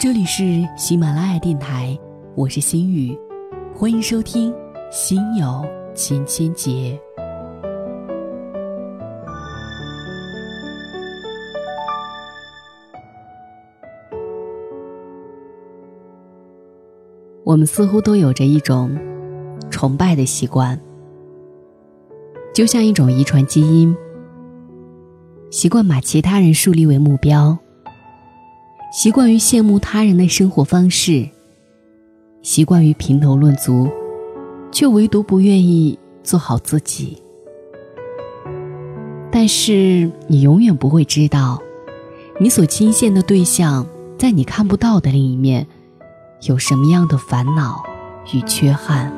这里是喜马拉雅电台，我是心雨，欢迎收听《心有千千结》。我们似乎都有着一种崇拜的习惯，就像一种遗传基因，习惯把其他人树立为目标。习惯于羡慕他人的生活方式，习惯于评头论足，却唯独不愿意做好自己。但是你永远不会知道，你所倾羡的对象，在你看不到的另一面，有什么样的烦恼与缺憾。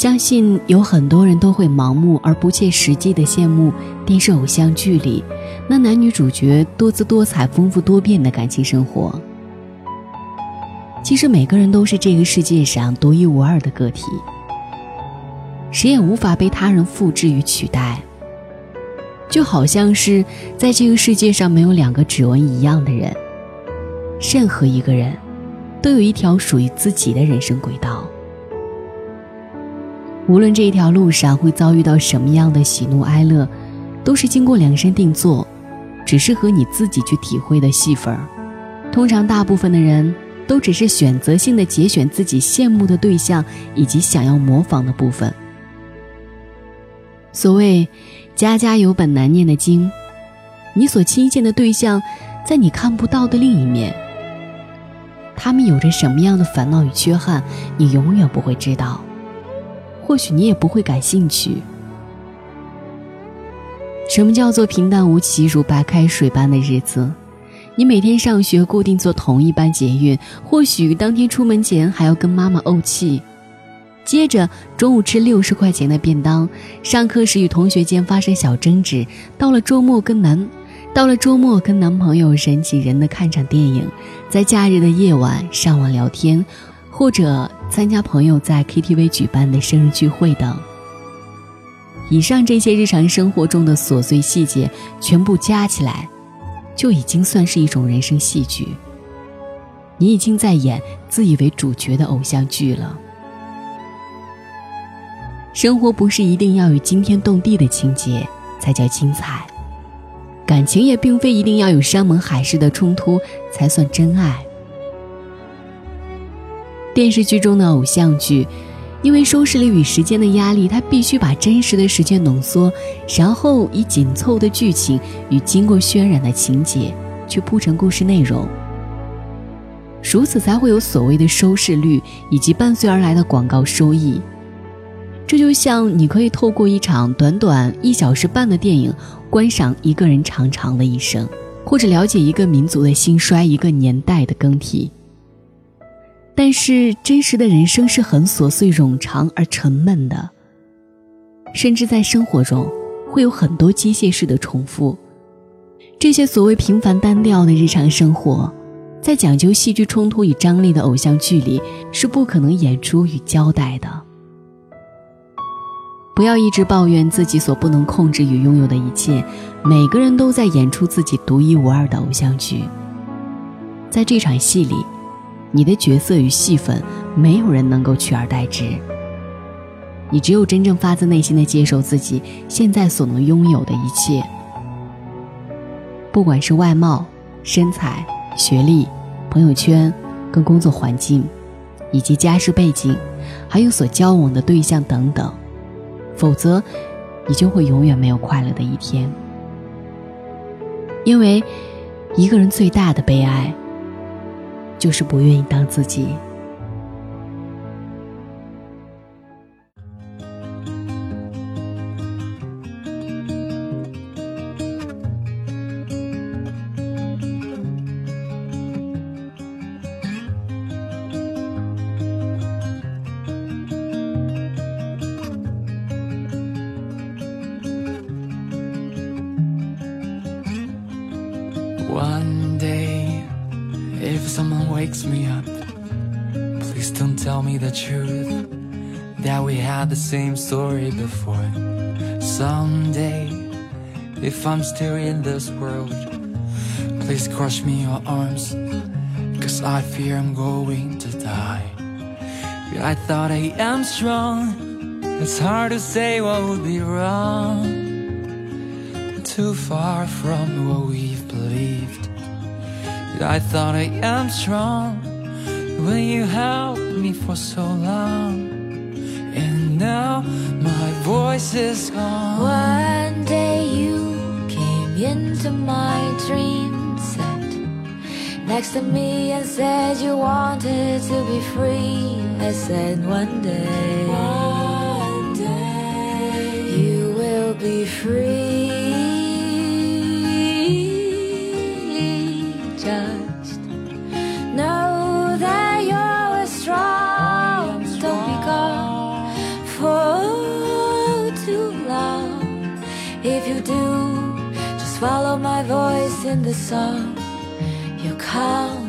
相信有很多人都会盲目而不切实际的羡慕电视偶像剧里那男女主角多姿多彩、丰富多变的感情生活。其实每个人都是这个世界上独一无二的个体，谁也无法被他人复制与取代。就好像是在这个世界上没有两个指纹一样的人，任何一个人都有一条属于自己的人生轨道。无论这一条路上会遭遇到什么样的喜怒哀乐，都是经过量身定做，只适合你自己去体会的戏份儿。通常，大部分的人都只是选择性的节选自己羡慕的对象以及想要模仿的部分。所谓“家家有本难念的经”，你所倾羡的对象，在你看不到的另一面，他们有着什么样的烦恼与缺憾，你永远不会知道。或许你也不会感兴趣。什么叫做平淡无奇如白开水般的日子？你每天上学固定坐同一班捷运，或许当天出门前还要跟妈妈怄气。接着中午吃六十块钱的便当，上课时与同学间发生小争执，到了周末跟男，到了周末跟男朋友人挤人的看场电影，在假日的夜晚上网聊天。或者参加朋友在 KTV 举办的生日聚会等。以上这些日常生活中的琐碎细节，全部加起来，就已经算是一种人生戏剧。你已经在演自以为主角的偶像剧了。生活不是一定要有惊天动地的情节才叫精彩，感情也并非一定要有山盟海誓的冲突才算真爱。电视剧中的偶像剧，因为收视率与时间的压力，它必须把真实的时间浓缩，然后以紧凑的剧情与经过渲染的情节去铺成故事内容。如此才会有所谓的收视率以及伴随而来的广告收益。这就像你可以透过一场短短一小时半的电影，观赏一个人长长的一生，或者了解一个民族的兴衰，一个年代的更替。但是真实的人生是很琐碎、冗长而沉闷的，甚至在生活中会有很多机械式的重复。这些所谓平凡单调的日常生活，在讲究戏剧冲突与张力的偶像剧里是不可能演出与交代的。不要一直抱怨自己所不能控制与拥有的一切，每个人都在演出自己独一无二的偶像剧，在这场戏里。你的角色与戏份，没有人能够取而代之。你只有真正发自内心的接受自己现在所能拥有的一切，不管是外貌、身材、学历、朋友圈、跟工作环境，以及家世背景，还有所交往的对象等等，否则，你就会永远没有快乐的一天。因为，一个人最大的悲哀。就是不愿意当自己。One day wakes me up. Please don't tell me the truth that we had the same story before. Someday if I'm still in this world. Please crush me in your arms, cause I fear I'm going to die. Yeah, I thought I am strong, it's hard to say what would be wrong. Too far from what. Yeah, I thought I am strong when you helped me for so long. And now my voice is gone. One day you came into my dream set next to me and said you wanted to be free. I said one day, one day you will be free. My voice in the song. You'll come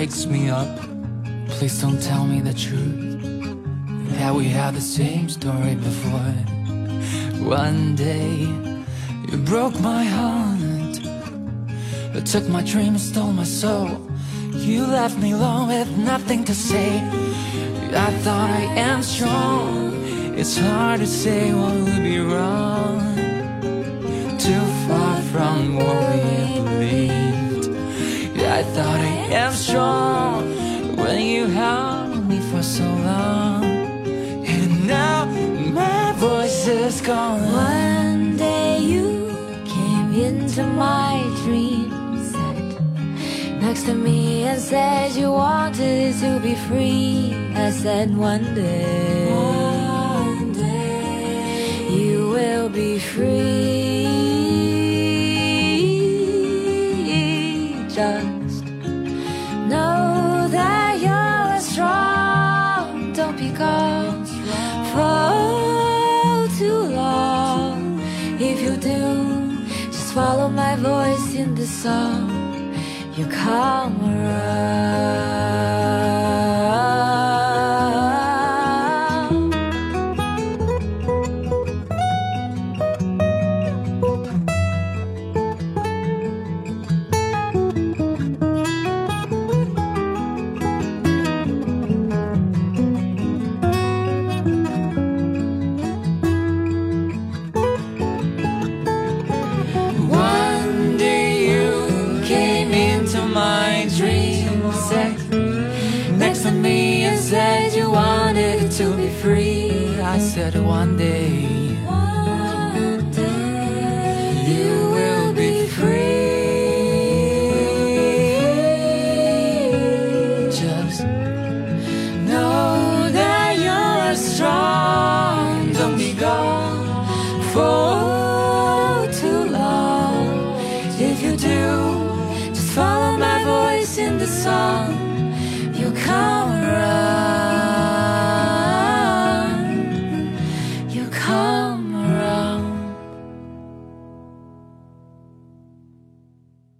wakes me up, please don't tell me the truth. That we had the same story before. One day, you broke my heart. You took my dream and stole my soul. You left me alone with nothing to say. I thought I am strong. It's hard to say what would be wrong too far from what we believed. I thought I am strong when you held me for so long. And now my voice is gone. One day you came into my dream set next to me and said you wanted to be free. I said one day, one day you will be free. Song. You come around. that one day